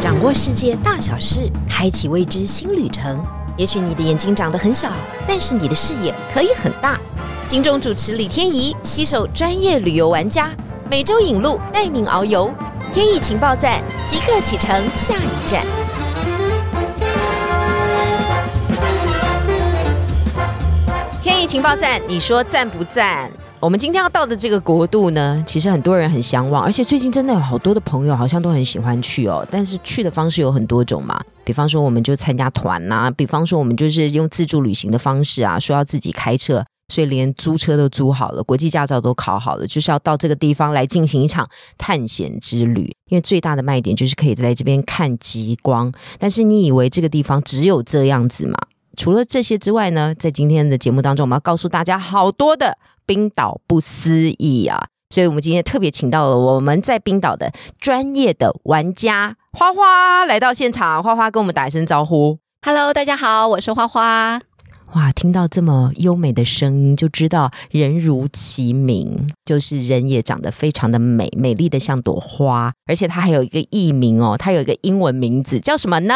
掌握世界大小事，开启未知新旅程。也许你的眼睛长得很小，但是你的视野可以很大。金钟主持李天怡携手专业旅游玩家，每周引路带您遨游。天意情报站即刻启程，下一站。天意情报站，你说赞不赞？我们今天要到的这个国度呢，其实很多人很向往，而且最近真的有好多的朋友好像都很喜欢去哦。但是去的方式有很多种嘛，比方说我们就参加团呐，比方说我们就是用自助旅行的方式啊，说要自己开车，所以连租车都租好了，国际驾照都考好了，就是要到这个地方来进行一场探险之旅。因为最大的卖点就是可以在这边看极光，但是你以为这个地方只有这样子吗？除了这些之外呢，在今天的节目当中，我们要告诉大家好多的冰岛不思议啊！所以我们今天特别请到了我们在冰岛的专业的玩家花花来到现场，花花跟我们打一声招呼。Hello，大家好，我是花花。哇，听到这么优美的声音，就知道人如其名，就是人也长得非常的美，美丽的像朵花，而且它还有一个艺名哦，它有一个英文名字叫什么呢？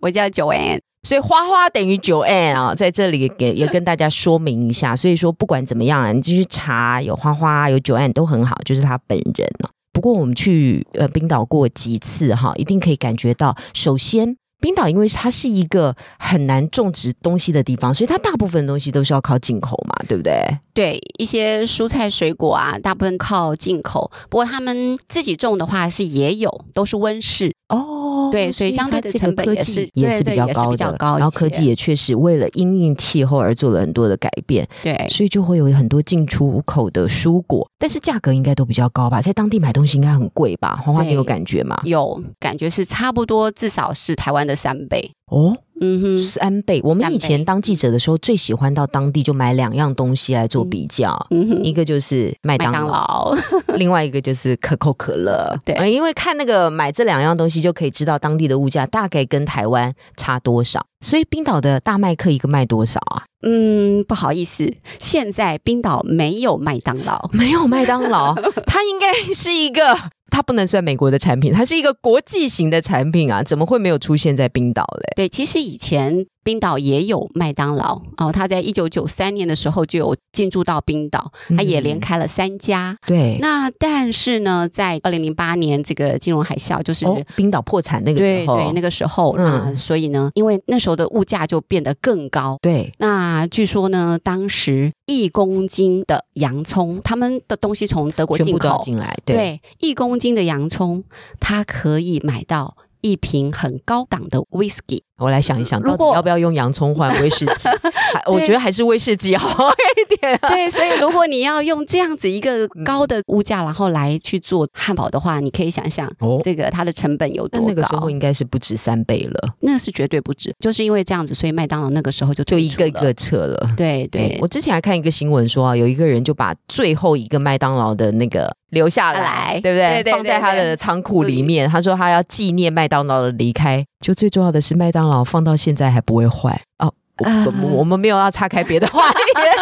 我叫 Joanne。所以花花等于九 N 啊，在这里给也跟大家说明一下。所以说不管怎么样啊，你继续查有花花有九 N 都很好，就是他本人啊。不过我们去呃冰岛过几次哈，一定可以感觉到，首先冰岛因为它是一个很难种植东西的地方，所以它大部分东西都是要靠进口嘛，对不对？对一些蔬菜水果啊，大部分靠进口。不过他们自己种的话是也有，都是温室。哦对所以相对的成本也是也是比较高的，高然后科技也确实为了因应气候而做了很多的改变。对，所以就会有很多进出口的蔬果，但是价格应该都比较高吧？在当地买东西应该很贵吧？花花，对你有感觉吗？有感觉是差不多，至少是台湾的三倍。哦，嗯哼，三倍。我们以前当记者的时候，最喜欢到当地就买两样东西来做比较，嗯哼，一个就是麦麦当当劳，另外一个就是可口可乐。对呃因为看那个买这两样东西，就可以知道当地的物价大概跟台湾差多少。所以冰岛的大麦克一个卖多少啊？嗯，不好意思，现在冰岛没有麦当劳。没有麦当劳，它应该是一个，它不能算美国的产品，它是一个国际型的产品啊，怎么会没有出现在冰岛嘞？对，其实以前冰岛也有麦当劳哦，他在一九九三年的时候就有进驻到冰岛，他也连嗯开了三家。对，那但是呢，在二零零八年这个金融海啸，就是、哦，冰岛破产那个对时候，对那个时候，嗯。那所以呢，因为那时候的物价就变得更高。对。那据说呢，当时一公斤的洋葱，他们的东西从德国进口，进来，对，对，一公斤的洋葱，它可以买到一瓶很高档的 whisky。我来想一想，如果到底要不要用洋葱换威士忌？还我觉得还是威士忌好一点、啊。对，所以如果你要用这样子一个高的物价，然后来去做汉堡的话，你可以想象哦，这个它的成本有多高。那那个时候应该是不止三倍了，那是绝对不止，就是因为这样子，所以麦当劳那个时候就就一个一个撤了。对对我之前还看一个新闻说啊，有一个人就把最后一个麦当劳的那个留下来，来对不对？对对放在他的仓库里面。他说他要纪念麦当劳的离开。就最重要的是，麦当劳放到现在还不会坏哦。我啊我我们没有要岔开别的话题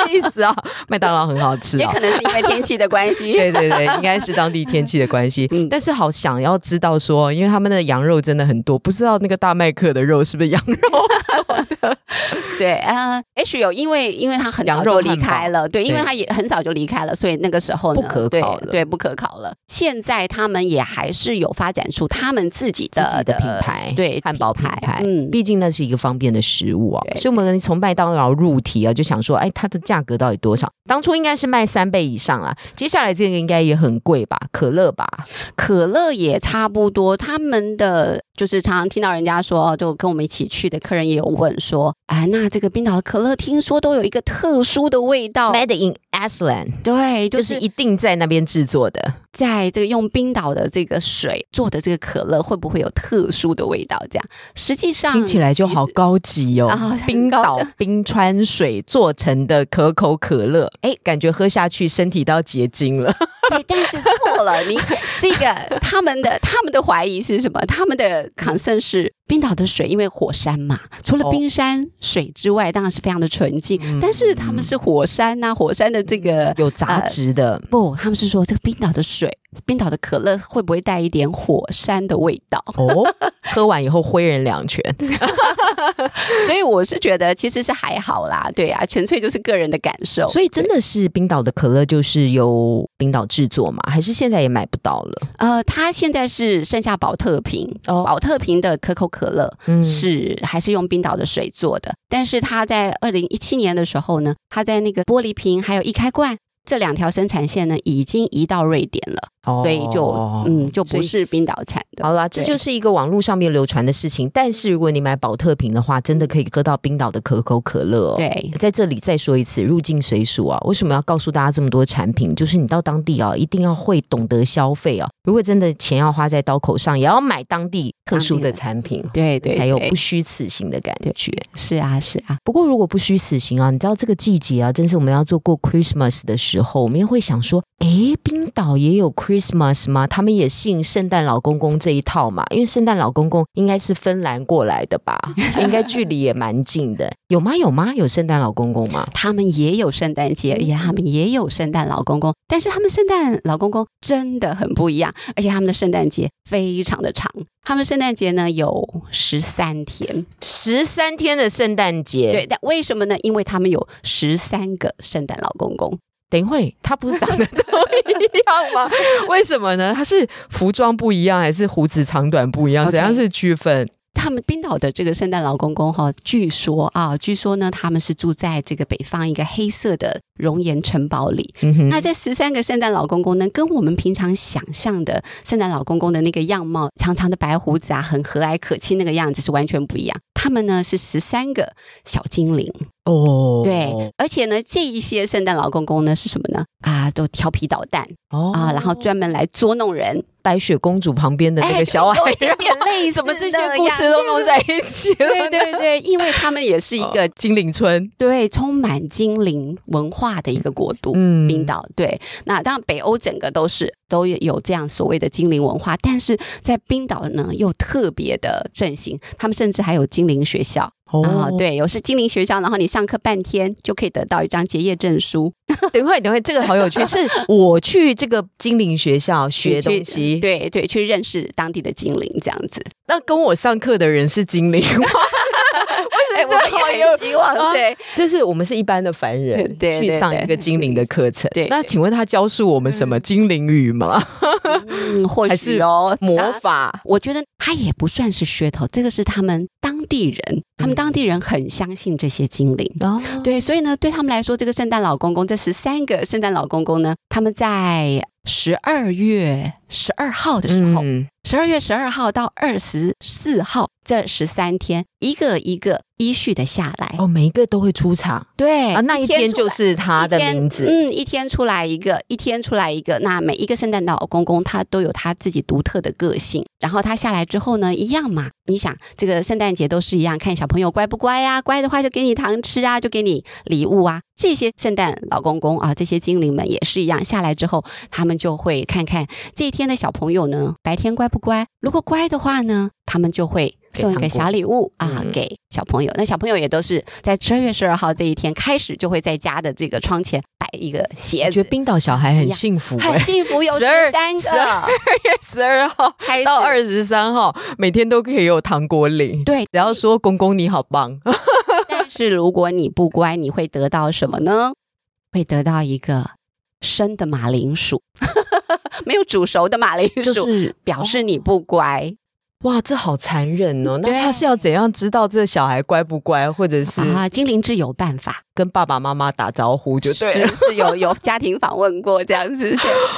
的意思啊，麦当劳很好吃啊也可。能是因为天气的关系。对对对，应该是当地天气的关系。嗯但是好想要知道说，因为他们的羊肉真的很多，不知道那个大麦克的肉是不是羊肉？对，呃，H 有因为因为他很早就离开了，对，因为他也很早就离开了，所以那个时候呢不可对考了对，不可考了。现在他们也还是有发展出他们自己的自己的品牌，对汉堡品牌，嗯，毕竟那是一个方便的食物啊，所以我们从麦当劳入题啊，就想说，哎，它的价格到底多少？当初应该是卖三倍以上啦，接下来这个应该也很贵吧？可乐吧？可乐也差不多，他们的就是常常听到人家说，就跟我们一起去的客人也有问说，哎，那这个冰岛的可乐听说都有一个特殊的味道，Made in Iceland，对，就就是是一定在那边制作的。在这个用冰岛的这个水做的这个可乐，会不会有特殊的味道？这样实际上听起来就好高级哦！啊 冰岛冰川水做成的可口可乐，哎，感觉喝下去身体都要结晶了。对，但是了，你这个他们的他们的怀疑是什么？他们的 concern 是冰岛的水，因为火山嘛，除了冰山水之外，当然是非常的纯净，但是他们是火山呐，火山的这个有杂质的，不，他们是说这个冰岛的水。冰岛的可乐会不会带一点火山的味道？哦，喝完以后挥人两拳。所以我是觉得其实是还好啦，对啊，纯粹就是个人的感受。所以真的是冰岛的可乐就是由冰岛制作嘛？还是现在也买不到了？呃，它现在是剩下宝特瓶，宝特瓶的可口可乐是还是用冰岛的水做的，但是他在二零一七年的时候呢，他在那个玻璃瓶还有一开罐。这两条生产线呢，已经移到瑞典了，所以就嗯，就不是冰岛产的。好了，这就是一个网络上面流传的事情。但是如果你买保特瓶的话，真的可以喝到冰岛的可口可乐。哦对，在这里再说一次，入境随俗啊！为什么要告诉大家这么多产品？就是你到当地啊，一定要会懂得消费啊。如果真的钱要花在刀口上，也要买当地特殊的产品，对对，才有不虚此行的感觉。是啊，是啊。不过如果不虚此行啊，你知道这个季节啊，正是我们要做过 Christmas 的时候，我们也会想说，哎，冰岛也有 Christmas 吗？他们也信圣诞老公公这一套嘛？因为圣诞老公公应该是芬兰过来的吧？应该距离也蛮近的。有吗？有吗？有圣诞老公公吗？他们也有圣诞节，也他们也有圣诞老公公，但是他们圣诞老公公真的很不一样，而且他们的圣诞节非常的长。他们圣诞节呢有十三天，十三天的圣诞节。对，但为什么呢？因为他们有十三个圣诞老公公。等一会，他不是长得都一样吗？为什么呢？他是服装不一样，还是胡子长短不一样？怎样是区分？他们冰岛的这个圣诞老公公哈，据说啊，据说呢，他们是住在这个北方一个黑色的熔岩城堡里。那这十三个圣诞老公公呢，跟我们平常想象的圣诞老公公的那个样貌，长长的白胡子啊，很和蔼可亲那个样子是完全不一样。他们呢是十三个小精灵哦，对，而且呢，这一些圣诞老公公呢是什么呢？啊，都调皮捣蛋哦啊，然后专门来捉弄人。白雪公主旁边的那个小矮人，怎么这些故事都弄在一起了？对对对，因为他们也是一个精灵村，对，充满精灵文化的一个国度。嗯，冰岛对，那当然北欧整个都是都有这样所谓的精灵文化，但是在冰岛呢又特别的盛行，他们甚至还有精灵学校。哦，对，有是精灵学校，然后你上课半天就可以得到一张结业证书。等会，等会，这个好有趣，是我去这个精灵学校学东西，对对，去认识当地的精灵这样子。那跟我上课的人是精灵吗。为什么好有希望？对，就是我们是一般的凡人，去上一个精灵的课程。对，那请问他教授我们什么精灵语吗？嗯或许哦，魔法。我觉得他也不算是噱头，这个是他们当地人，他们当地人很相信这些精灵。哦，对，所以呢，对他们来说，这个圣诞老公公，这十三个圣诞老公公呢，他们在。十二月十二号的时候，十二月十二号到二十四号这十三天，一个一个依序的下来。哦，每一个都会出场，对啊，那一天就是他的名字，嗯，一天出来一个，一天出来一个，那每一个圣诞老公公他都有他自己独特的个性，然后他下来之后呢，一样嘛，你想这个圣诞节都是一样，看小朋友乖不乖呀，乖的话就给你糖吃啊，就给你礼物啊，这些圣诞老公公啊，这些精灵们也是一样，下来之后他们。就会看看这一天的小朋友呢，白天乖不乖？如果乖的话呢，他们就会送一个小礼物啊给小朋友。那小朋友也都是在十二月十二号这一天开始，就会在家的这个窗前摆一个鞋子。我觉得冰岛小孩很幸福，很幸福，有十三个。十二月十二号到二十三号，每天都可以有糖果领。对，只要说公公你好棒。但是如果你不乖，你会得到什么呢？会得到一个。生的马铃薯，没有煮熟的马铃薯，就是表示你不乖。哇，这好残忍哦！那他是要怎样知道这小孩乖不乖，或者是啊？精灵智有办法。跟爸爸妈妈打招呼就对了，是有 有家庭访问过这样子。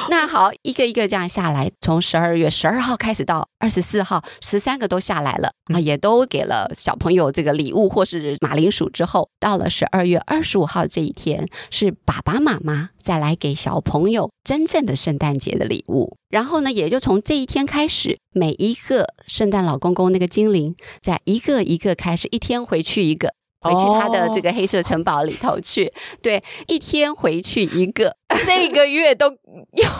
那好，一个一个这样下来，从十二月十二号开始到二十四号，十三个都下来了啊，也都给了小朋友这个礼物或是马铃薯之后，到了十二月二十五号这一天，是爸爸妈妈再来给小朋友真正的圣诞节的礼物。然后呢，也就从这一天开始，每一个圣诞老公公那个精灵，在一个一个开始，一天回去一个。回去他的这个黑色城堡里头去，对，一天回去一个，这个月都用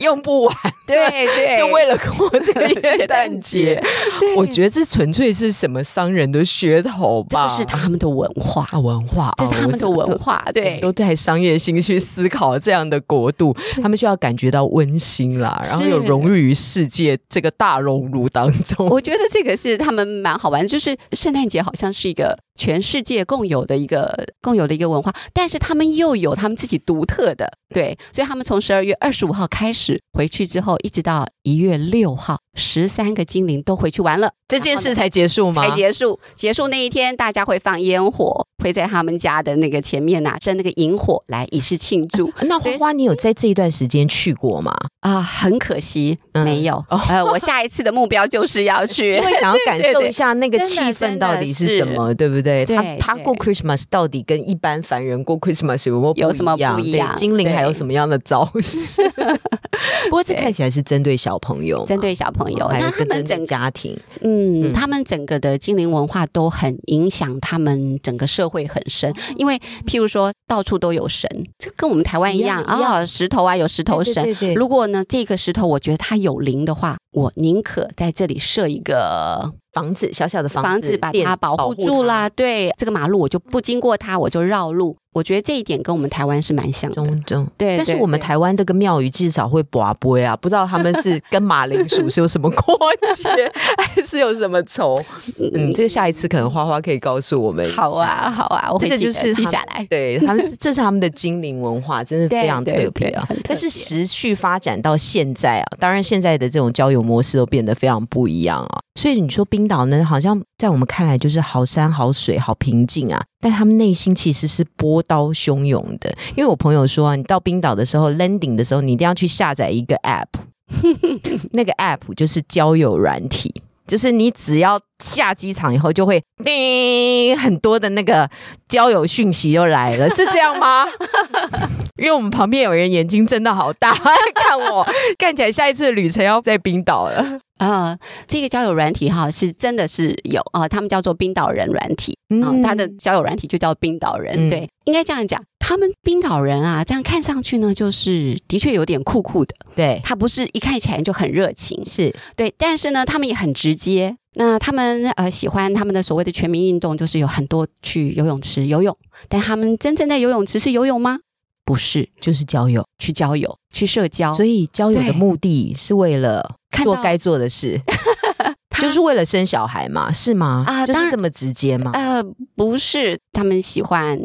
用不完，对对，就为了过这个元旦节。我觉得这纯粹是什么商人的噱头吧？这是他们的文化，啊文化，这是他们的文化，对。都带商业心去思考这样的国度，他们需要感觉到温馨啦，然后有融入于世界这个大熔炉当中。我觉得这个是他们蛮好玩，就是圣诞节好像是一个全世界共有的一个共有的一个文化，但是他们又有他们自己独特的，对，所以他们从十二月二十五号开始回去之后，一直到一月六号，十三个精灵都回去玩了，这件事才结束吗？才结束。结束那一天，大家会放烟火，会在他们家的那个前面呐、生那个萤火来以示庆祝。那 花花，你有在这一段时间去过吗？啊、很可惜、嗯没有。呃，我下一次的目标就是要去因。为想要感受一下那个气氛到底是什么，对不对？对他他过 Christmas 到底跟一般凡人过 Christmas 有没有有什么？不一样对精灵还有什么样的招式？不过这看起来是针对小朋友嘛，针对小朋友，那他们整家庭，嗯，嗯。他们整个的精灵文化都很影响他们整个社会很深，因为譬如说到处都有神，这跟我们台湾一样啊、石头啊有石头神。如果呢这个石头我觉得它有灵的话，我宁可在这里设一个房子小小的房子房子把它保护住啦。对，这个马路我就不经过它，我就绕路。我觉得这一点跟我们台湾是蛮像的。中中。对，但是我们台湾这个庙宇至少会拔杯啊，不知道他们是跟马铃薯是有什么过节，还是有什么仇？嗯，这个下一次可能花花可以告诉我们。好啊，好啊，我这个就是他记下来。对他们是，这是他们的精灵文化，真的非常特对别啊。但是时序发展到现在啊，当然现在的这种交友模式都变得非常不一样啊。所以你说冰岛呢，好像在我们看来就是好山好水好平静啊，但他们内心其实是波涛汹涌的。因为我朋友说啊，你到冰岛的时候，landing 的时候，你一定要去下载一个 app，那个 app 就是交友软体。就是你只要下机场以后，就会叮很多的那个交友讯息就来了，是这样吗？因为我们旁边有人眼睛睁的好大，看我，看起来下一次旅程要在冰岛了。呃，这个交友软体哈是真的是有啊、他们叫做冰岛人软体。啊、嗯他的交友软体就叫冰岛人，嗯。对，应该这样讲，他们冰岛人啊，这样看上去呢，就是的确有点酷酷的，对，他不是一看起来就很热情，是。对，但是呢，他们也很直接。那他们呃喜欢他们的所谓的全民运动，就是有很多去游泳池游泳，但他们真正在游泳池是游泳吗？不是，就是交友，去交友，去社交，所以交友的目的是为了看做该做的事，他 就是为了生小孩嘛，是吗？啊就是这么直接吗？呃，不是，他们喜欢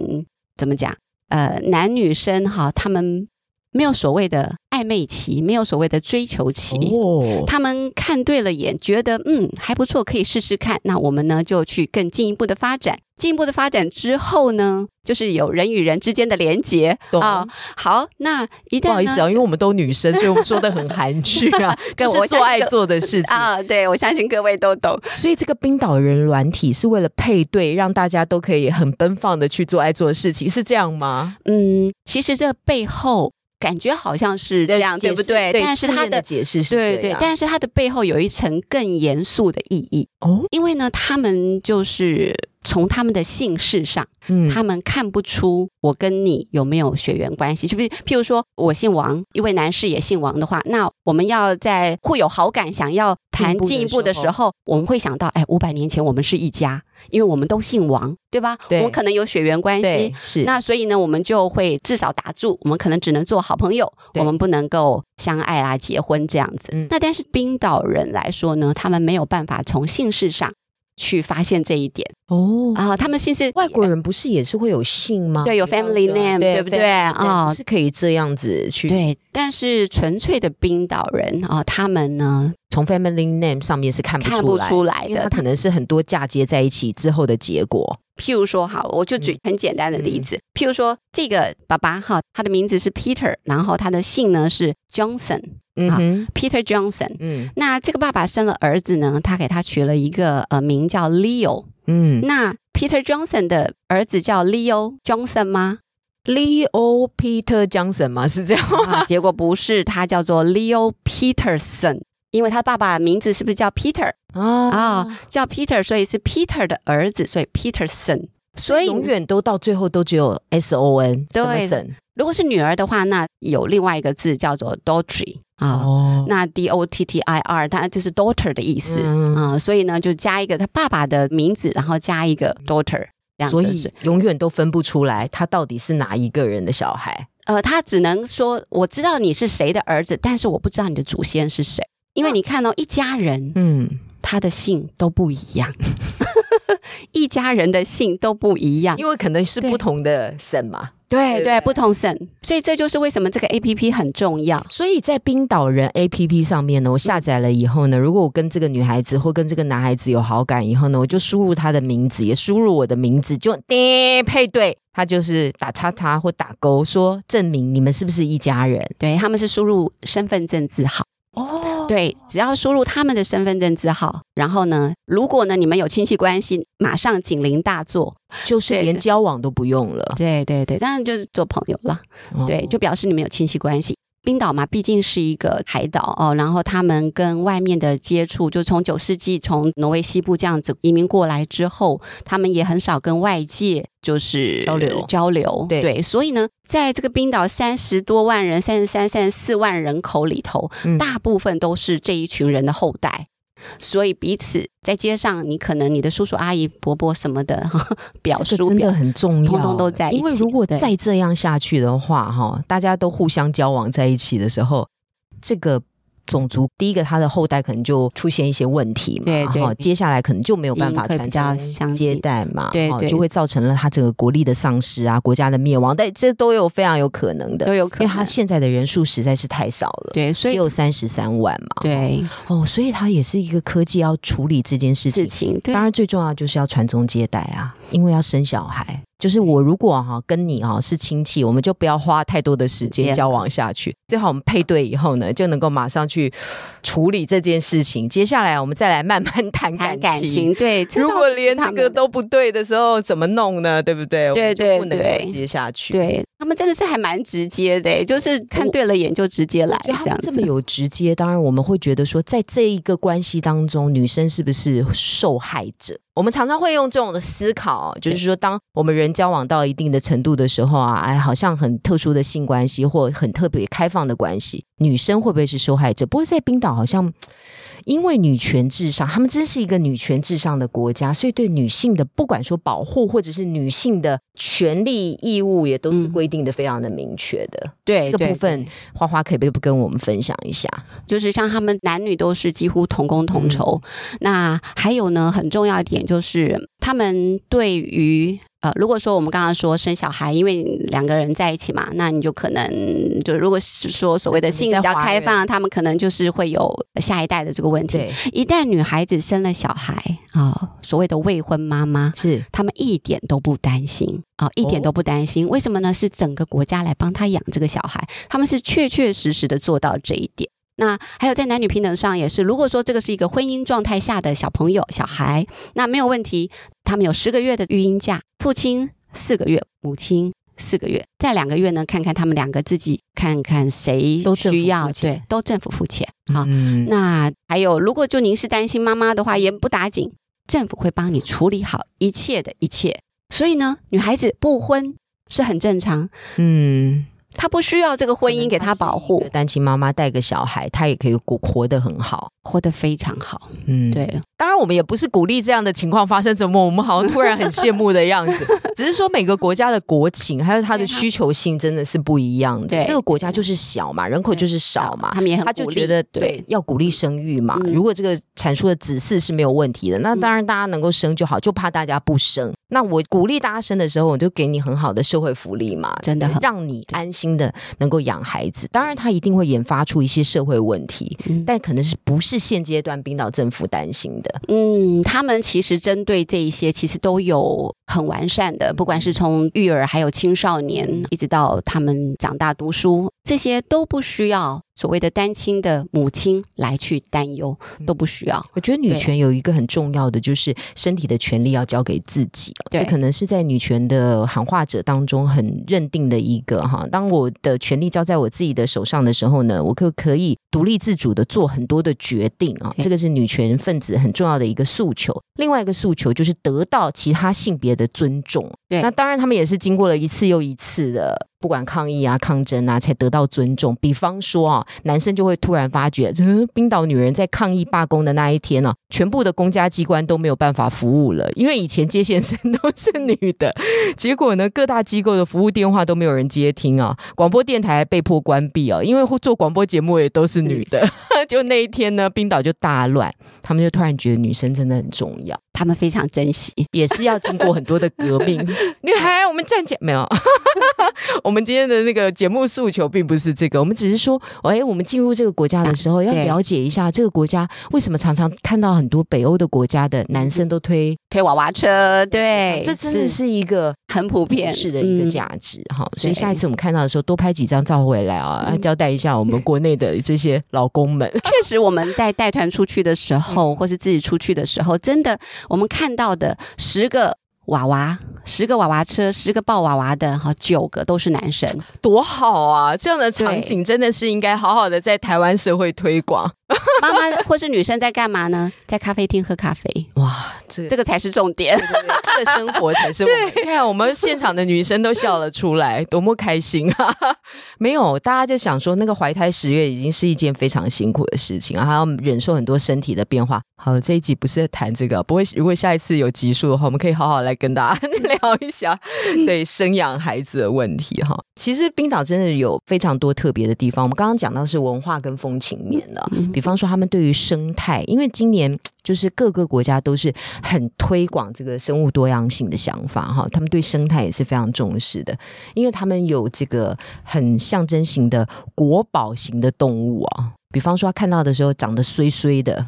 怎么讲？呃，男女生哈，他们没有所谓的暧昧期，没有所谓的追求期。哦，他们看对了眼，觉得嗯还不错，可以试试看。那我们呢就去更进一步的发展。进一步的发展之后呢，就是有人与人之间的连结懂啊。好，那一旦不好意思啊，因为我们都女生，所以我们说的很含蓄啊，对就是做爱做的事情。啊，对我相信各位都懂。所以这个冰岛人软体是为了配对，让大家都可以很奔放的去做爱做的事情，是这样吗？嗯，其实这背后感觉好像是这样，对不对？但是它的的解释是对对这样，但是它的背后有一层更严肃的意义，哦，因为呢，他们就是从他们的姓氏上，嗯他们看不出我跟你有没有血缘关系，是不是？譬如说我姓王，一位男士也姓王的话，那我们要在互有好感，想要谈进进一一步的时步的时候，我们会想到，哎，五百年前我们是一家，因为我们都姓王，对吧？对我们可能有血缘关系，是那所以呢，我们就会至少打住，我们可能只能做好朋友，我们不能够相爱啊、结婚这样子。嗯那但是冰岛人来说呢，他们没有办法从姓氏上去发现这一点哦。啊，他们姓氏外国人不是也是会有姓吗？对有 family name，对不对啊是可以这样子去对，但是纯粹的冰岛人啊，他们呢从 family name 上面是看不看不出来，出来的因为它。可能是很多嫁接在一起之后的结果。譬如说，好，我就嗯举很简单的例子，譬如说这个爸爸哈，他的名字是 Peter，然后他的姓呢是 Johnson，Peter 嗯哼，Johnson。嗯那这个爸爸生了儿子呢，他给他取了一个呃名叫 Leo。嗯那 Peter Johnson 的儿子叫 Leo Johnson 吗？，Leo Peter Johnson 吗？是这样吗？啊，结果不是，他叫做 Leo Peterson，因为他爸爸名字是不是叫 Peter 啊啊、叫 Peter，所以是 Peter 的儿子，所以 Peterson。所以永远都到最后都只有 S O N 对 Samuelson 如果是女儿的话，那有另外一个字叫做 daughter 啊。哦，那 D O T T I R，它就是 daughter 的意思嗯啊、所以呢，就加一个他爸爸的名字，然后加一个 daughter，这样所以永远都分不出来他到底是哪一个人的小孩。呃，他只能说我知道你是谁的儿子，但是我不知道你的祖先是谁，因为你看到、一家人嗯，他的姓都不一样，一家人的姓都不一样，因为可能是不同的省嘛。对对对，不同省，所以这就是为什么这个 A P P 很重要。所以在冰岛人 A P P 上面呢，我下载了以后呢，如果我跟这个女孩子或跟这个男孩子有好感以后呢，我就输入他的名字，也输入我的名字，就叮配对，他就是打叉叉或打勾，说证明你们是不是一家人。对，他们是输入身份证字号。哦，对，只要输入他们的身份证字号，然后呢，如果呢你们有亲戚关系，马上警铃大作。就是连交往都不用了。对对对，当然就是做朋友了。哦对，就表示你们有亲戚关系。冰岛嘛，毕竟是一个海岛哦，然后他们跟外面的接触，就从九世纪从挪威西部这样子移民过来之后，他们也很少跟外界就是交流交流。对所以呢，在这个冰岛三十多万人、三十三、三十四万人口里头，嗯大部分都是这一群人的后代。所以彼此在街上，你可能你的叔叔阿姨伯伯什么的 表叔表这个真的很重要，通通都在一起因为如果再这样下去的话，哈，大家都互相交往在一起的时候，这个。种族第一个，他的后代可能就出现一些问题嘛，对对哈接下来可能就没有办法传基因会比较宗相接代嘛，哈对。对就会造成了他整个国力的丧失啊，国家的灭亡，但这都有非常有可能的，都有可能。因为他现在的人数实在是太少了，对，所以只有三十三万嘛，对。哦，所以他也是一个科技要处理这件事情。事，情，对。当然，最重要就是要传宗接代啊，因为要生小孩。就是我如果哈、跟你哈、是亲戚，我们就不要花太多的时间间交往下去。最好我们配对以后呢，就能够马上去处理这件事情。接下来我们再来慢慢谈 谈感感情，对。如果连这个都不对的时候，怎么弄呢？对不对？对对对不能够对接下去。对他们真的是还蛮直接的，就是看对了眼就直接来他这样子。们这么有直接，当然我们会觉得说，在这一个关系当中，女生是不是受害者？我们常常会用这种的思考，就是说，当我们人交往到一定的程度的时候啊，哎，好像很特殊的性关系或很特别开放的关系，女生会不会是受害者？不过在冰岛好像。因为女权至上，他们真是一个女权至上的国家，所以对女性的不管说保护或者是女性的权利义务，也都是嗯规定的非常的明确的。对对这个部分花花可以不可以跟我们分享一下？就是像他们男女都是几乎同工同酬。那还有呢，很重要一点就是他们对于呃，如果说我们刚刚说生小孩，因为两个人在一起嘛，那你就可能就如果是说所谓的性比较开放，他们可能就是会有下一代的这个问题。对，一旦女孩子生了小孩啊、所谓的未婚妈妈，是他们一点都不担心啊、一点都不担心。为什么呢？是整个国家来帮他养这个小孩，他们是确确实实的做到这一点。那还有在男女平等上也是，如果说这个是一个婚姻状态下的小朋友、小孩，那没有问题，他们有十个月的育婴假，父亲四个月，母亲四个月，再两个月呢，看看他们两个自己看看谁都需要，对，都政府付钱好，嗯，那还有，如果就您是担心妈妈的话，也不打紧，政府会帮你处理好一切的一切。所以呢，女孩子不婚是很正常，嗯，她不需要这个婚姻给她保护，单亲妈妈带个小孩，她也可以活活得很好。活得非常好。嗯，。对，当然，我们也不是鼓励这样的情况发生，怎么我们好像突然很羡慕的样子？只是说每个国家的国情还有它的需求性真的是不一样的。对这个国家就是小嘛，人口就是少嘛，他们也很他就觉得对对要鼓励生育嘛。嗯如果这个阐述的子嗣是没有问题的，那当然大家能够生就好，就怕大家不生。那我鼓励大家生的时候，我就给你很好的社会福利嘛，真的很让你安心的能够养孩子。当然，他一定会研发出一些社会问题，嗯但可能是不是现阶段冰岛政府担心的。嗯，他们其实针对这一些，其实都有很完善的，不管是从育儿，还有青少年，一直到他们长大读书，这些都不需要所谓的单亲的母亲来去担忧，都不需要。我觉得女对权有一个很重要的，就是身体的权利要交给自己哦。这可能是在女权的喊话者当中很认定的一个哈。当我的权利交在我自己的手上的时候呢，我可可以独立自主的做很多的决定啊。对这个是女权分子很重要的一个诉求。另外一个诉求就是得到其他性别的尊重。对那当然他们也是经过了一次又一次的不管抗议啊、抗争啊，才得到尊重。比方说啊，男生就会突然发觉，呃、冰岛女人在抗议罢工的那一天呢、啊，全部的公家机关都没有办法服务了，因为以前接线生都是女的，结果呢，各大机构的服务电话都没有人接听啊，广播电台被迫关闭啊，因为做广播节目也都是女的。就那一天呢，冰岛就大乱，他们就突然觉得女生真的很重要，他们非常珍惜。也是要经过很多的革命。女孩，我们站起来没有？我们今天的那个节目诉求并不是这个，我们只是说，哎，我们进入这个国家的时候，要了解一下这个国家为什么常常看到很多北欧的国家的男生都推，推娃娃车，对，这真的是一个很普遍是的一个嗯价值哈。所以下一次我们看到的时候，多拍几张照回来啊，交代一下我们国内的这些老公们。确实，我们在带团出去的时嗯候，或是自己出去的时候，真的我们看到的十个娃娃，十个娃娃车，十个抱娃娃的，哈，九个都是男生。多好啊！这样的场景真的是应该好好的在台湾社会推广。妈妈或是女生在干嘛呢？在咖啡厅喝咖啡，哇，这这个才是重点。这个生活才是我们。你看，我们现场的女生都笑了出来，多么开心啊！没有，大家就想说，那个怀胎十月已经是一件非常辛苦的事情啊，还要忍受很多身体的变化。好，这一集不是在谈这个，不过如果下一次有集数的话，我们可以好好来跟大家聊一下对生养孩子的问题哈。其实冰岛真的有非常多特别的地方，我们刚刚讲到是文化跟风情面的，比比方说他们对于生态，因为今年。就是各个国家都是很推广这个生物多样性的想法哈，他们对生态也是非常重视的，因为他们有这个很象征型的国宝型的动物啊，比方说看到的时候长得衰衰的。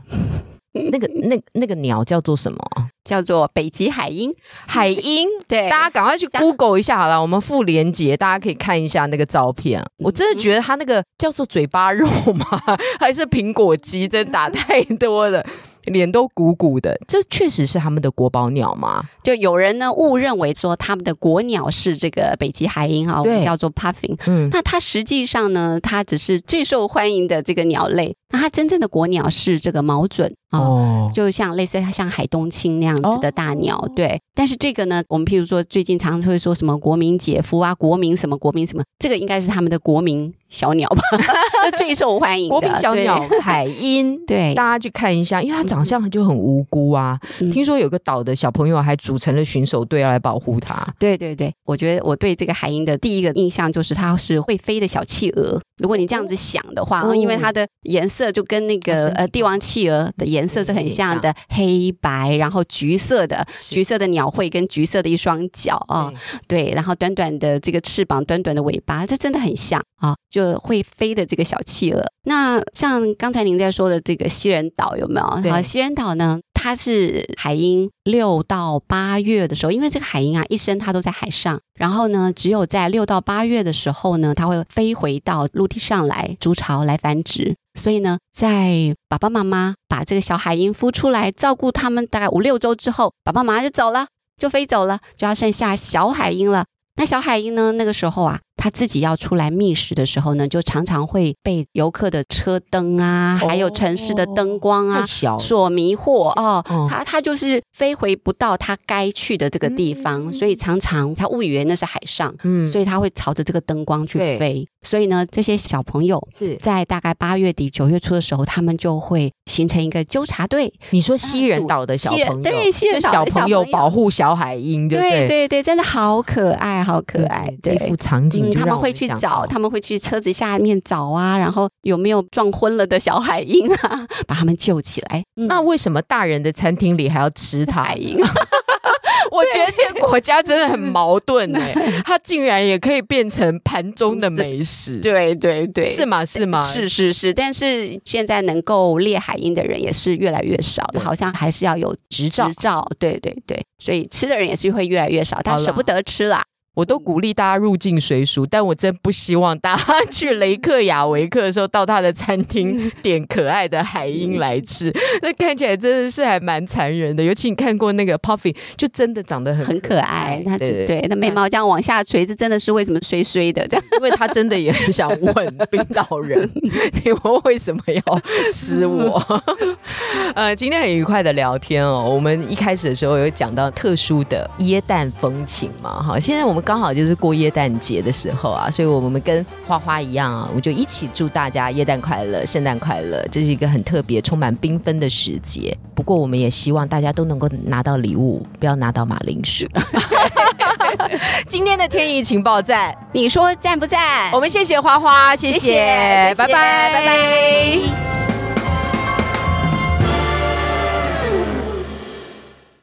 那个、那、那个鸟叫做什么？叫做北极海鹰，海鹰。对，大家赶快去 Google 一下好了，我们附链接，大家可以看一下那个照片。我真的觉得它那个叫做嘴巴肉吗？还是苹果肌？真打太多了。脸都鼓鼓的，这确实是他们的国宝鸟吗？就有人呢误认为说他们的国鸟是这个北极海鹰哈，我们叫做 puffin。嗯，那它实际上呢，它只是最受欢迎的这个鸟类。那它真正的国鸟是这个毛隼啊。哦，就像类似它像海东青那样子的大鸟，哦对。但是这个呢，我们譬如说最近常常会说什么国民姐夫啊，国民什么国民什么，这个应该是他们的国民小鸟吧，这最受欢迎的国民小鸟海鹰，对，大家去看一下，因为它长相就很无辜啊。嗯听说有个岛的小朋友还组成了巡守队要来保护它。对对对，我觉得我对这个海鹰的第一个印象就是它是会飞的小企鹅。如果你这样子想的话，哦因为它的颜色就跟那个呃帝王企鹅的颜色是很像的，黑白，然后橘色的，橘色的鸟喙跟橘色的一双脚啊、对，然后短短的这个翅膀，短短的尾巴，这真的很像啊，就会飞的这个小企鹅。那像刚才您在说的这个西人岛有没有？对啊，西人岛呢，它是海鹰六到八月的时候，因为这个海鹰啊，一生它都在海上，然后呢，只有在六到八月的时候呢，它会飞回到陆地上来筑巢来繁殖。所以呢，在爸爸妈妈把这个小海鹰孵出来，照顾它们大概五六周之后，爸爸妈妈就走了，就飞走了，就要剩下小海鹰了。那小海鹰呢？那个时候啊，它自己要出来觅食的时候呢，就常常会被游客的车灯啊，还有城市的灯光啊小所迷惑哦。哦它它就是飞回不到他该去的这个地方，嗯所以常常他误以为那是海上，嗯所以他会朝着这个灯光去飞。所以呢，这些小朋友是在大概八月底九月初的时候，他们就会形成一个纠察队。你说西人岛的小朋友，对西人岛的小朋友保护小海鹰，对对？对真的好可爱，好可爱。对这幅场景他们会去找，他们会去车子下面找啊，然后有没有撞昏了的小海鹰啊，把他们救起来。嗯那为什么大人的餐厅里还要吃它海？鹰，我觉得这个国家真的很矛盾 哎，它竟然也可以变成盘中的美食，对对对，是吗？是吗？是是是，但是现在能够猎海鹰的人也是越来越少的，好像还是要有执照执照。对对对，所以吃的人也是会越来越少，他舍不得吃啦。我都鼓励大家入境随俗，但我真不希望大家 去雷克雅维克的时候到他的餐厅 点可爱的海鹰来吃，那看起来真的是还蛮残忍的。尤其你看过那个 Puffy，就真的长得很很可爱，他对对对，那眉毛这样往下垂，这真的是为什么衰衰的这样？因为他真的也很想问 冰岛人，你们为什么要吃我？呃，今天很愉快的聊天哦。我们一开始的时候有讲到特殊的耶诞风情嘛，哈，现在我们刚好就是过耶诞节的时候啊，所以我们跟花花一样啊，我就一起祝大家耶诞快乐、圣诞快乐，这是一个很特别、充满缤纷的时节。不过我们也希望大家都能够拿到礼物，不要拿到马铃薯。今天的天意情报站。你说赞不赞？我们谢谢花花，谢谢谢谢谢拜拜，拜拜。